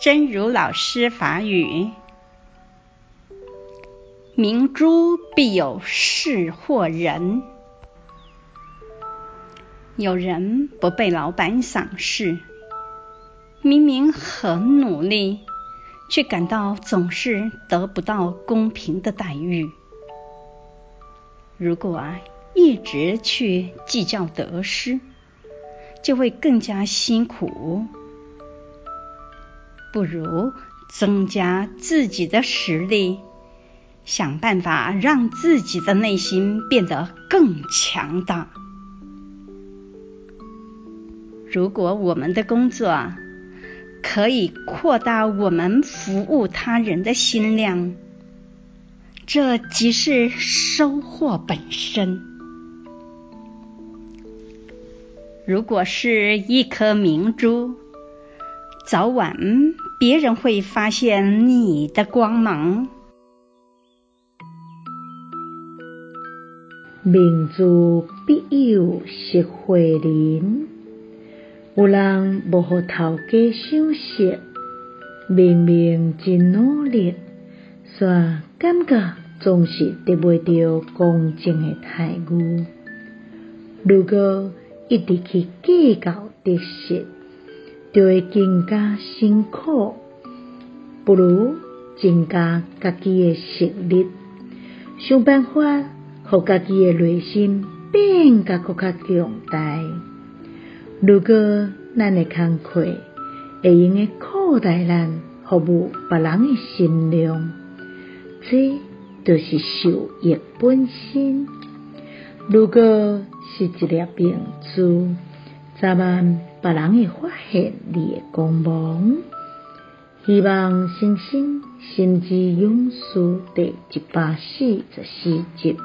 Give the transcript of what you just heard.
真如老师法语：明珠必有识货人。有人不被老板赏识，明明很努力，却感到总是得不到公平的待遇。如果一直去计较得失，就会更加辛苦。不如增加自己的实力，想办法让自己的内心变得更强大。如果我们的工作可以扩大我们服务他人的心量，这即是收获本身。如果是一颗明珠，早晚别人会发现你的光芒。明珠必有识货人。有人无予头家赏识，明明真努力，却感觉总是得袂到公正的待遇。如果一直去计较得失，就会更加辛苦。不如增加家己的实力，想办法互家己的内心变甲搁较强大。如果咱的工课会用个扩大咱服务别人的心量，这就是受益本身。如果是一粒明珠，早晚别人会发现你的光芒。希望星星心之勇士第一百四十四集。